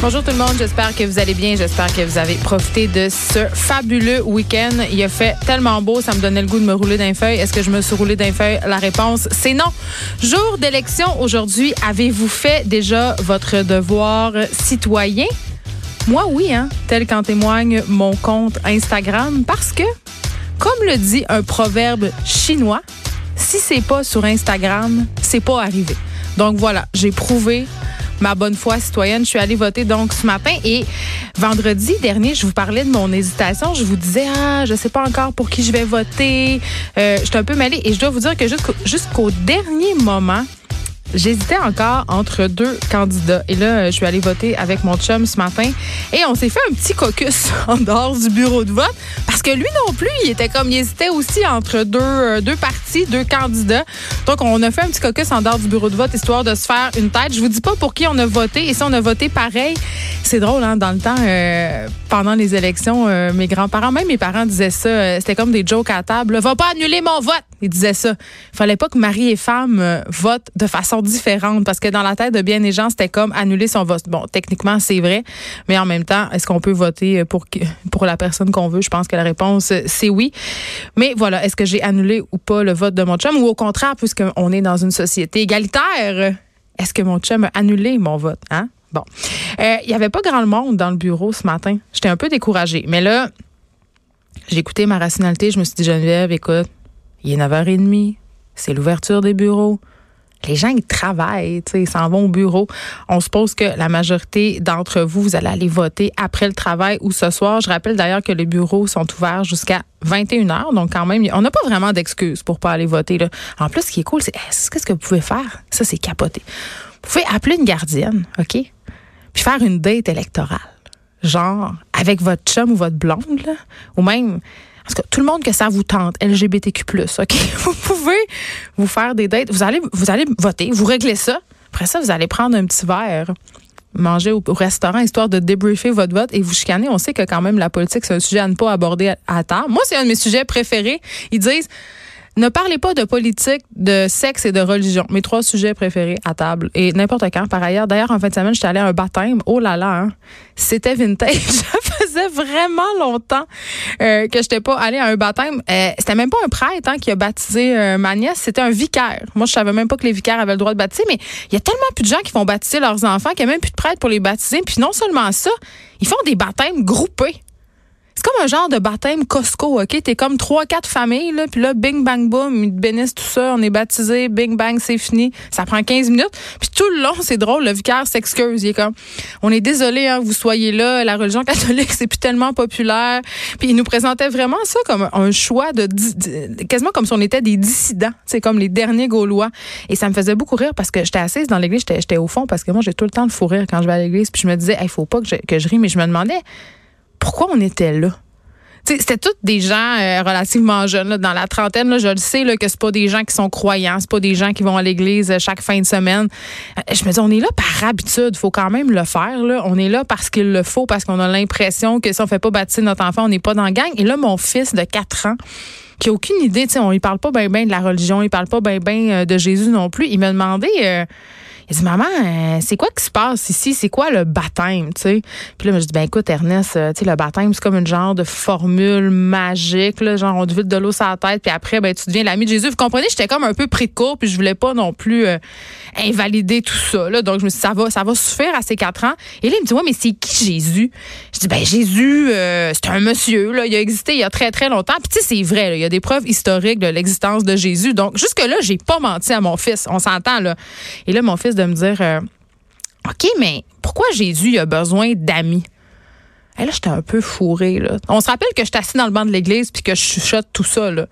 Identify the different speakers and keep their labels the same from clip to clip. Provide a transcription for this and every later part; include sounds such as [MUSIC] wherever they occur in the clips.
Speaker 1: Bonjour tout le monde, j'espère que vous allez bien, j'espère que vous avez profité de ce fabuleux week-end. Il a fait tellement beau, ça me donnait le goût de me rouler d'un feuille. Est-ce que je me suis roulé d'un feuille? La réponse, c'est non. Jour d'élection aujourd'hui, avez-vous fait déjà votre devoir citoyen? Moi, oui, hein, tel qu'en témoigne mon compte Instagram, parce que, comme le dit un proverbe chinois, si c'est pas sur Instagram, c'est pas arrivé. Donc voilà, j'ai prouvé ma bonne foi citoyenne. Je suis allée voter donc ce matin et vendredi dernier, je vous parlais de mon hésitation. Je vous disais, ah, je sais pas encore pour qui je vais voter. Euh, je suis un peu mêlée et je dois vous dire que jusqu'au dernier moment, J'hésitais encore entre deux candidats. Et là, je suis allée voter avec mon chum ce matin. Et on s'est fait un petit caucus [LAUGHS] en dehors du bureau de vote. Parce que lui non plus, il était comme, il hésitait aussi entre deux, euh, deux partis, deux candidats. Donc, on a fait un petit caucus en dehors du bureau de vote, histoire de se faire une tête. Je vous dis pas pour qui on a voté. Et si on a voté pareil, c'est drôle, hein, dans le temps, euh, pendant les élections, euh, mes grands-parents, même mes parents disaient ça. C'était comme des jokes à table. Va pas annuler mon vote. Ils disaient ça. Fallait pas que mari et femme votent de façon différente parce que dans la tête de bien des gens, c'était comme annuler son vote. Bon, techniquement, c'est vrai, mais en même temps, est-ce qu'on peut voter pour, pour la personne qu'on veut? Je pense que la réponse, c'est oui. Mais voilà, est-ce que j'ai annulé ou pas le vote de mon chum? Ou au contraire, puisqu'on est dans une société égalitaire, est-ce que mon chum a annulé mon vote? Hein? Bon. Euh, il y avait pas grand monde dans le bureau ce matin. J'étais un peu découragée. Mais là, j'ai écouté ma rationalité. Je me suis dit, Geneviève, écoute, il est 9h30. C'est l'ouverture des bureaux les gens, ils travaillent, ils s'en vont au bureau. On suppose que la majorité d'entre vous, vous allez aller voter après le travail ou ce soir. Je rappelle d'ailleurs que les bureaux sont ouverts jusqu'à 21 h donc quand même, on n'a pas vraiment d'excuses pour pas aller voter. Là. En plus, ce qui est cool, c'est qu'est-ce que vous pouvez faire? Ça, c'est capoter. Vous pouvez appeler une gardienne, OK? Puis faire une date électorale. Genre, avec votre chum ou votre blonde, là, ou même tout le monde que ça vous tente, LGBTQ+, OK? [LAUGHS] Vous pouvez vous faire des dates. Vous allez, vous allez voter, vous réglez ça. Après ça, vous allez prendre un petit verre manger au, restaurant histoire de débriefer votre vote et vous chicaner. On sait que quand même la politique, c'est un sujet à ne pas aborder à, tard. Moi, c'est un de mes sujets préférés. Ils disent ne parlez pas de politique, de sexe et de religion. Mes trois sujets préférés à table. Et n'importe quand, par ailleurs. D'ailleurs, en fin de semaine, j'étais allée à un baptême. Oh là là, hein. c'était vintage. [LAUGHS] Vraiment longtemps euh, que je n'étais pas allée à un baptême. Euh, c'était même pas un prêtre hein, qui a baptisé euh, ma nièce, c'était un vicaire. Moi, je savais même pas que les vicaires avaient le droit de baptiser, mais il y a tellement plus de gens qui vont baptiser leurs enfants qu'il n'y a même plus de prêtres pour les baptiser. Puis non seulement ça, ils font des baptêmes groupés. C'est comme un genre de baptême Costco, OK? T'es comme trois, quatre familles, là, puis là, bing, bang, boom, ils te bénissent tout ça, on est baptisé, bing, bang, c'est fini. Ça prend 15 minutes. Puis tout le long, c'est drôle, le vicaire s'excuse. Il est comme, on est désolé, hein, vous soyez là, la religion catholique, c'est plus tellement populaire. Puis il nous présentait vraiment ça comme un choix de, quasiment comme si on était des dissidents, c'est comme les derniers Gaulois. Et ça me faisait beaucoup rire parce que j'étais assise dans l'église, j'étais au fond parce que moi, j'ai tout le temps le fou rire quand je vais à l'église. Puis je me disais, il faut pas que je, que je rie, mais je me demandais, pourquoi on était là? C'était tous des gens euh, relativement jeunes, dans la trentaine. Je le sais que c'est pas des gens qui sont croyants, c'est pas des gens qui vont à l'église euh, chaque fin de semaine. Euh, je me dis, on est là par habitude, faut quand même le faire. On est là parce qu'il le faut, parce qu'on a l'impression que si on fait pas bâtir notre enfant, on n'est pas dans la gang. Et là, mon fils de 4 ans, qui a aucune idée, on ne parle pas bien ben de la religion, il parle pas bien ben de Jésus non plus, il m'a demandé... Il dit, maman, euh, c'est quoi qui se passe ici? C'est quoi le baptême, tu sais? Puis là, je dis, ben écoute, Ernest, euh, tu sais, le baptême, c'est comme une genre de formule magique, là, genre on te vide de l'eau sur la tête, puis après, ben tu deviens l'ami de Jésus. Vous comprenez, j'étais comme un peu pris de court, puis je voulais pas non plus euh, invalider tout ça, là. Donc, je me suis dit, ça va, ça va suffire à ces quatre ans. Et là, il me dit, ouais, mais c'est qui Jésus? Je dis, ben Jésus, c'est un monsieur, là, il a existé il y a très, très longtemps. Puis tu sais, c'est vrai, il y a des preuves historiques de l'existence de Jésus. Donc, jusque-là, j'ai pas menti à mon fils, on s'entend, là. Et là, mon fils de me dire euh, OK, mais pourquoi Jésus a besoin d'amis? Et là, j'étais un peu fourrée. On se rappelle que je suis assis dans le banc de l'église puis que je chuchote tout ça. Là.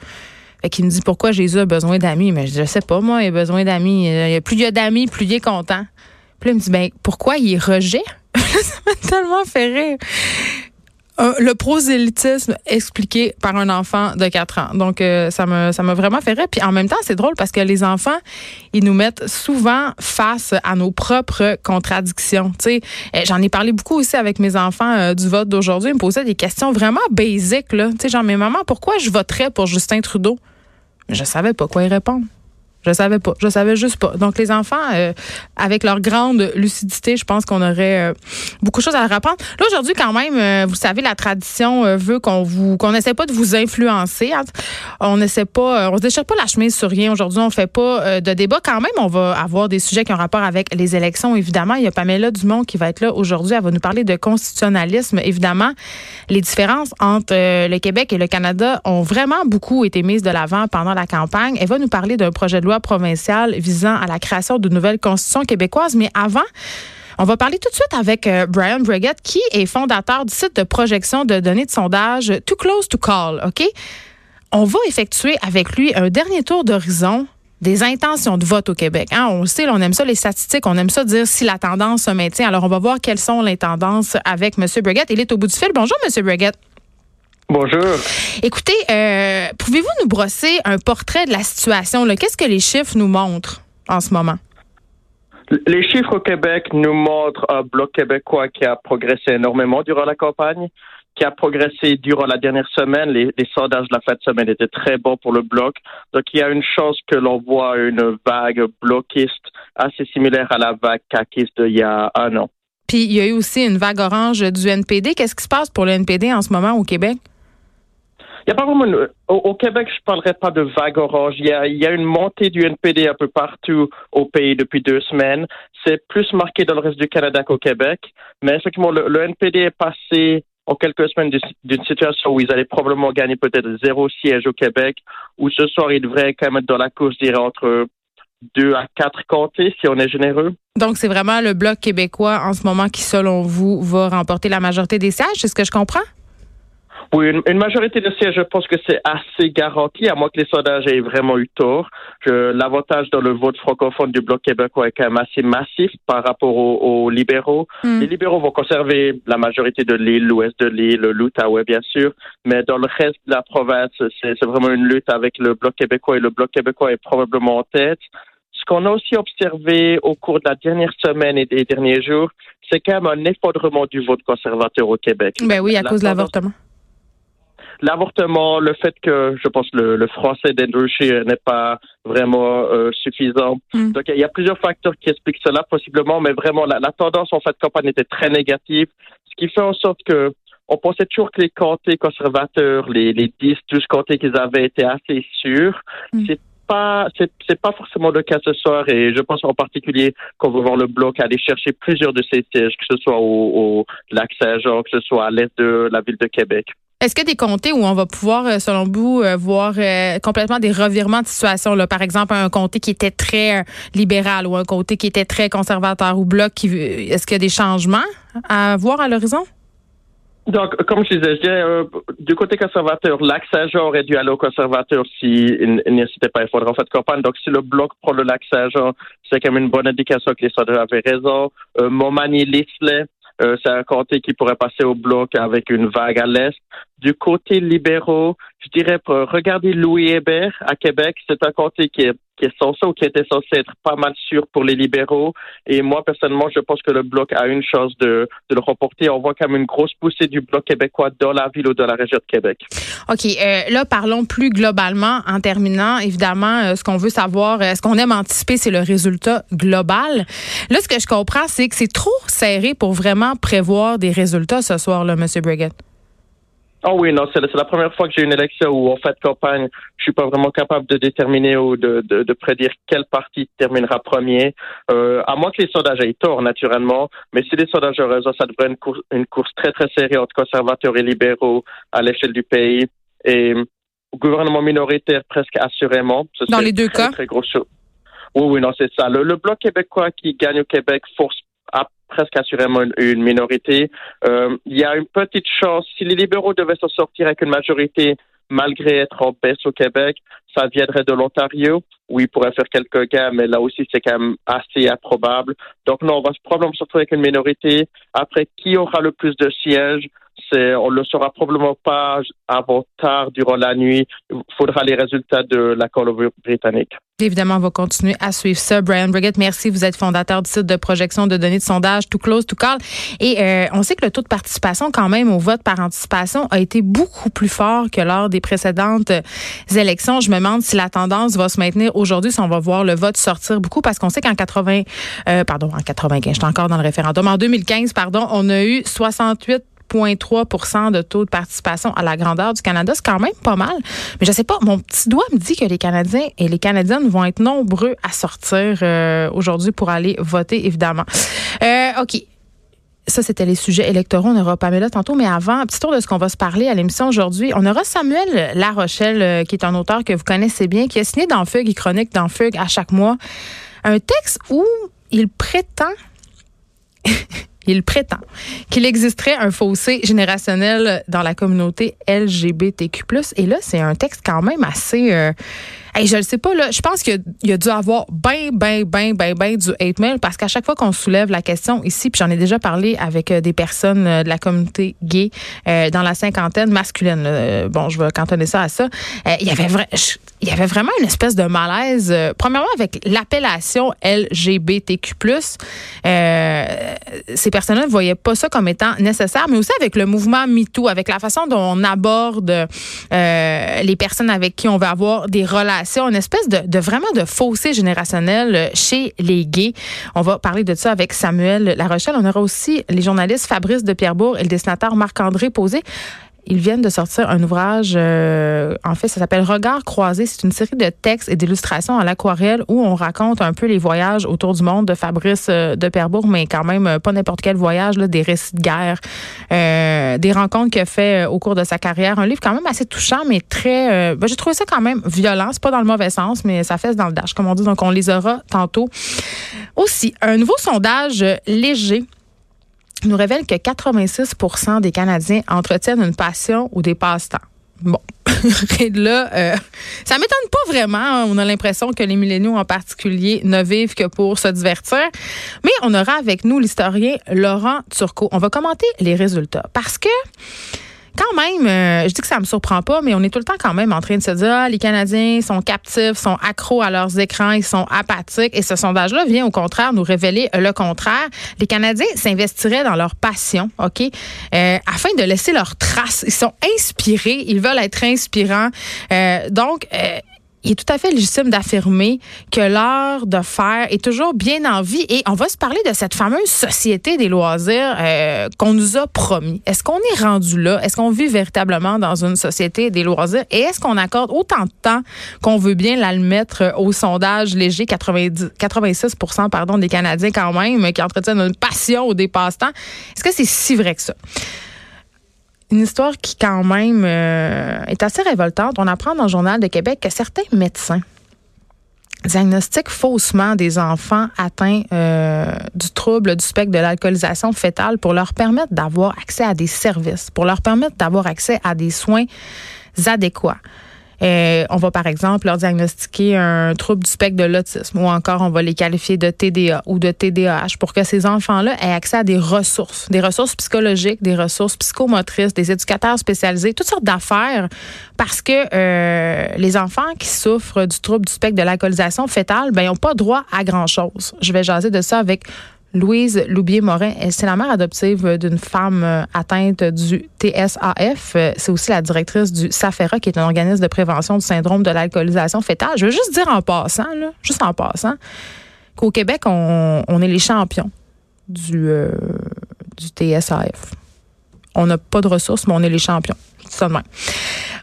Speaker 1: Qu'il me dit pourquoi Jésus a besoin d'amis? Mais je dis, je sais pas, moi, il a besoin d'amis. Plus il y a d'amis, plus il est content. Puis là, il me dit, ben, pourquoi il rejet? [LAUGHS] ça m'a tellement fait rire. Euh, le prosélytisme expliqué par un enfant de 4 ans. Donc, euh, ça me ça m'a vraiment fait rire. Puis en même temps, c'est drôle parce que les enfants, ils nous mettent souvent face à nos propres contradictions. Tu eh, j'en ai parlé beaucoup aussi avec mes enfants euh, du vote d'aujourd'hui. Ils me posaient des questions vraiment basiques. Là. Tu genre, mais maman, pourquoi je voterais pour Justin Trudeau? Je savais pas quoi y répondre. Je savais pas. Je savais juste pas. Donc, les enfants, euh, avec leur grande lucidité, je pense qu'on aurait euh, beaucoup de choses à leur apprendre. Là, aujourd'hui, quand même, euh, vous savez, la tradition veut qu'on vous qu'on essaie pas de vous influencer. On essaie pas, on se déchire pas la chemise sur rien. Aujourd'hui, on fait pas de débat. Quand même, on va avoir des sujets qui ont rapport avec les élections, évidemment. Il y a Pamela Dumont qui va être là aujourd'hui. Elle va nous parler de constitutionnalisme. Évidemment, les différences entre le Québec et le Canada ont vraiment beaucoup été mises de l'avant pendant la campagne. Elle va nous parler d'un projet de loi provinciale visant à la création de nouvelles constitutions québécoises. Mais avant, on va parler tout de suite avec euh, Brian Brigett, qui est fondateur du site de projection de données de sondage Too Close to Call. OK? On va effectuer avec lui un dernier tour d'horizon des intentions de vote au Québec. Hein? On sait, on aime ça les statistiques, on aime ça dire si la tendance se maintient. Alors, on va voir quelles sont les tendances avec M. Brigett. Il est au bout du fil. Bonjour, M. Brigett.
Speaker 2: Bonjour.
Speaker 1: Écoutez, euh, pouvez-vous nous brosser un portrait de la situation? Qu'est-ce que les chiffres nous montrent en ce moment?
Speaker 2: Les chiffres au Québec nous montrent un bloc québécois qui a progressé énormément durant la campagne, qui a progressé durant la dernière semaine. Les, sondages de la fin de semaine étaient très bons pour le bloc. Donc, il y a une chance que l'on voit une vague bloquiste assez similaire à la vague caquiste d'il y a un an.
Speaker 1: Puis, il y a eu aussi une vague orange du NPD. Qu'est-ce qui se passe pour le NPD en ce moment au Québec?
Speaker 2: Il y a pas vraiment au, Québec, je parlerai pas de vague orange. Il y, a, il y a une montée du NPD un peu partout au pays depuis deux semaines. C'est plus marqué dans le reste du Canada qu'au Québec. Mais effectivement, le, le NPD est passé en quelques semaines d'une situation où ils allaient probablement gagner peut-être zéro siège au Québec, où ce soir, ils devraient quand même être dans la course, je dirais, entre deux à quatre comtés, si on est généreux.
Speaker 1: Donc, c'est vraiment le Bloc québécois en ce moment qui, selon vous, va remporter la majorité des sièges, c'est ce que je comprends?
Speaker 2: Oui, une, majorité de sièges, je pense que c'est assez garanti, à moins que les sondages aient vraiment eu tort. L'avantage dans le vote francophone du Bloc québécois est quand même assez massif par rapport aux, libéraux. Hmm. Les libéraux vont conserver la majorité de l'île, l'ouest de l'île, l'Outaouais, bien sûr, mais dans le reste de la province, c'est vraiment une lutte avec le Bloc québécois et le Bloc québécois est probablement en tête. Ce qu'on a aussi observé au cours de la dernière semaine et des derniers jours, c'est quand même un effondrement du vote conservateur au Québec.
Speaker 1: Ben oui, à cause de l'avortement
Speaker 2: l'avortement, le fait que je pense le, le français d'Andrew Scheer n'est pas vraiment euh, suffisant. Mm. Donc il y a plusieurs facteurs qui expliquent cela possiblement, mais vraiment la, tendance en fait campagne était très négative, ce qui fait en sorte que on pensait toujours que les comtés conservateurs, les, les 10, 12 comtés qu'ils avaient étaient assez sûrs. Mm. C'est pas c'est pas forcément le cas ce soir et je pense en particulier qu'on va voir le bloc aller chercher plusieurs de ces sièges, que ce soit au, au lac Saint-Jean, que ce soit à l'est de la ville de Québec.
Speaker 1: Est-ce a des comtés où on va pouvoir, euh, selon vous, euh, voir euh, complètement des revirements de situation? Par exemple, un comté qui était très libéral ou un comté qui était très conservateur ou bloc. Qui, est-ce qu'il y a des changements à voir à l'horizon?
Speaker 2: Donc, comme je disais, je du côté conservateur, lac Saint-Jean aurait dû aller au conservateur s'il si n'hésitait pas à faire en fait campagne. Donc, si le bloc prend le lac Saint-Jean, c'est quand même une bonne indication que les sondeurs avaient raison. Montmagny-Lisley, euh, c'est un comté qui pourrait passer au bloc avec une vague à l'est. Du côté libéraux, je dirais, regarder Louis Hébert à Québec, c'est un comté qui est qui est censé ou qui était censé être pas mal sûr pour les libéraux. Et moi, personnellement, je pense que le bloc a une chance de, de le remporter. On voit quand même une grosse poussée du bloc québécois dans la ville ou dans la région de Québec.
Speaker 1: OK. Euh, là, parlons plus globalement en terminant. Évidemment, euh, ce qu'on veut savoir, euh, ce qu'on aime anticiper, c'est le résultat global. Là, ce que je comprends, c'est que c'est trop serré pour vraiment prévoir des résultats ce soir-là, M. Brigitte.
Speaker 2: Oh oui, non, c'est la, première fois que j'ai une élection où, en fait, campagne, je suis pas vraiment capable de déterminer ou de, de, de prédire quel parti terminera premier. Euh, à moins que les sondages aient tort, naturellement. Mais si les sondages ont raison, ça devrait être une course, une course très, très serrée entre conservateurs et libéraux à l'échelle du pays. Et gouvernement minoritaire presque assurément.
Speaker 1: Dans les deux cas?
Speaker 2: Très gros oui, oui, non, c'est ça. Le, le bloc québécois qui gagne au Québec force presque assurément une, minorité. Euh, il y a une petite chance, si les libéraux devaient s'en sortir avec une majorité, malgré être en baisse au Québec, ça viendrait de l'Ontario, où il pourrait faire quelques gains, mais là aussi, c'est quand même assez improbable. Donc, non, on va probablement se retrouver avec une minorité. Après, qui aura le plus de sièges? C'est, on le saura probablement pas avant tard durant la nuit. Il faudra les résultats de la Colombie-Britannique.
Speaker 1: Évidemment, on va continuer à suivre ça. Brian Brigitte, merci. Vous êtes fondateur du site de projection de données de sondage Too Close to Call. Et euh, on sait que le taux de participation, quand même, au vote par anticipation a été beaucoup plus fort que lors des précédentes élections. Je me demande si la tendance va se maintenir aujourd'hui, si on va voir le vote sortir beaucoup, parce qu'on sait qu'en 80, euh, pardon, en 95, j'étais encore dans le référendum, en 2015, pardon, on a eu 68 0,3 de taux de participation à la grandeur du Canada. C'est quand même pas mal. Mais je sais pas, mon petit doigt me dit que les Canadiens et les Canadiennes vont être nombreux à sortir euh, aujourd'hui pour aller voter, évidemment. Euh, OK. Ça, c'était les sujets électoraux. On aura Pamela tantôt. Mais avant, un petit tour de ce qu'on va se parler à l'émission aujourd'hui. On aura Samuel Larochelle, euh, qui est un auteur que vous connaissez bien, qui a signé dans Fugue et chronique dans Fugue à chaque mois un texte où il prétend il prétend qu'il existerait un fossé générationnel dans la communauté LGBTQ+. Et là, c'est un texte quand même assez... Euh, Hey, je le sais pas, là. Je pense qu'il y, a dû avoir ben, ben, ben, ben, ben du hate mail parce qu'à chaque fois qu'on soulève la question ici, puis j'en ai déjà parlé avec euh, des personnes euh, de la communauté gay euh, dans la cinquantaine masculine. bon, je vais cantonner ça à ça. Il y avait il y avait vraiment une espèce de malaise. premièrement, avec l'appellation LGBTQ+. ces personnes-là ne voyaient pas ça comme étant nécessaire, mais aussi avec le mouvement MeToo, avec la façon dont on aborde les personnes avec qui on veut avoir des relations c'est une espèce de, vraiment de fossé générationnel euh, chez les gays. On va parler de ça avec Samuel Larochelle. On aura aussi les journalistes Fabrice de Pierrebourg et le dessinateur Marc-André Posé. Ils viennent de sortir un ouvrage, euh, en fait, ça s'appelle Regard croisé. C'est une série de textes et d'illustrations à l'aquarelle où on raconte un peu les voyages autour du monde de Fabrice euh, de Perbourg, mais quand même euh, pas n'importe quel voyage, là, des récits de guerre, des rencontres qu'il a fait au cours de sa carrière. Un livre quand même assez touchant, mais très... Ben, J'ai trouvé ça quand même violent. C'est pas dans le mauvais sens, mais ça fesse dans le dash, comme on dit. Donc, on les aura tantôt. Aussi, un nouveau sondage léger nous révèle que 86% des Canadiens entretiennent une passion ou des passe-temps. Bon, [LAUGHS] là, euh, ça m'étonne pas vraiment. On a l'impression que les milléniaux en particulier ne vivent que pour se divertir. Mais on aura avec nous l'historien Laurent Turcot. On va commenter les résultats parce que quand même, euh, je dis que ça me surprend pas, mais on est tout le temps quand même en train de se dire, ah, les Canadiens sont captifs, sont accros à leurs écrans, ils sont apathiques. Et ce sondage-là vient au contraire nous révéler le contraire. Les Canadiens s'investiraient dans leur passion, OK, euh, afin de laisser leur trace. Ils sont inspirés, ils veulent être inspirants. Euh, donc, il est tout à fait légitime d'affirmer que l'heure de faire est toujours bien en vie. Et on va se parler de cette fameuse société des loisirs euh, qu'on nous a promis. Est-ce qu'on est rendu là? Est-ce qu'on vit véritablement dans une société des loisirs? Et est-ce qu'on accorde autant de temps qu'on veut bien la mettre au sondage léger, 90, 86 pardon, des Canadiens quand même, qui entretiennent une passion au dépasse-temps? Est-ce que c'est si vrai que ça? Une histoire qui quand même euh, est assez révoltante. On apprend dans le journal de Québec que certains médecins diagnostiquent faussement des enfants atteints euh, du trouble du spectre de l'alcoolisation fétale pour leur permettre d'avoir accès à des services, pour leur permettre d'avoir accès à des soins adéquats. Euh, on va par exemple leur diagnostiquer un trouble du spectre de l'autisme ou encore on va les qualifier de TDA ou de TDAH pour que ces enfants-là aient accès à des ressources, des ressources psychologiques, des ressources psychomotrices, des éducateurs spécialisés, toutes sortes d'affaires parce que euh, les enfants qui souffrent du trouble du spectre de l'alcoolisation fétale, ben, ils n'ont pas droit à grand-chose. Je vais jaser de ça avec Louise Loubier-Morin. C'est la mère adoptive d'une femme euh, atteinte du TSAF. Euh, c'est aussi la directrice du SAFERA, qui est un organisme de prévention du syndrome de l'alcoolisation fétale. Je veux juste dire en passant, là, juste en passant, qu'au Québec, on, est les champions du, euh, du TSAF. On n'a pas de ressources, mais on est les champions.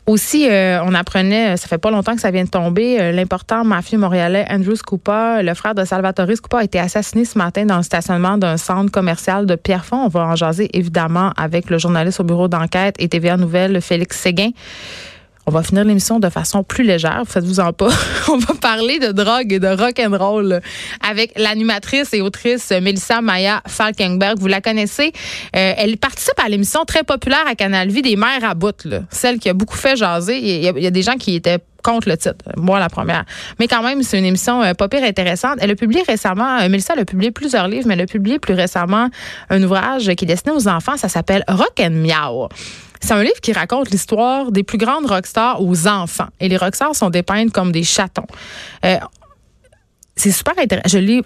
Speaker 1: Aussi, euh, on apprenait, ça fait pas longtemps que ça vient de tomber, euh, l'important mafieux montréalais Andrew Scupa, le frère de Salvatore Scupa, a été assassiné ce matin dans le stationnement d'un centre commercial de Pierrefonds. On va en jaser évidemment avec le journaliste au bureau d'enquête et TVA Nouvelle, Félix Séguin. On va finir l'émission de façon plus légère, faites-vous en pas. [LAUGHS] On va parler de drogue et de rock and roll avec l'animatrice et autrice Melissa Maya Falkenberg. Vous la connaissez. Euh, elle participe à l'émission très populaire à Canal Vie des mères à bout, celle qui a beaucoup fait jaser. Il y a des gens qui étaient contre le titre. Moi, la première. Mais quand même, c'est une émission euh, pas pire intéressante. Elle a publié récemment, euh, Melissa elle a publié plusieurs livres, mais elle a publié plus récemment un ouvrage qui est destiné aux enfants. Ça s'appelle Rock and Meow. C'est un livre qui raconte l'histoire des plus grandes rockstars aux enfants. Et les rockstars sont dépeintes comme des chatons. Euh, c'est super intéressant. Je lis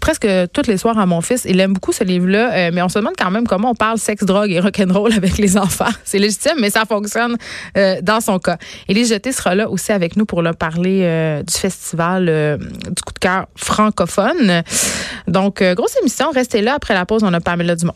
Speaker 1: presque tous les soirs à mon fils. Il aime beaucoup ce livre-là, euh, mais on se demande quand même comment on parle sexe, drogue et rock'n'roll avec les enfants. [LAUGHS] C'est légitime, mais ça fonctionne euh, dans son cas. Élise Jeté sera là aussi avec nous pour leur parler euh, du festival du coup de cœur francophone. Donc, grosse émission. Restez là. Après la pause, on a Pamela Dumont.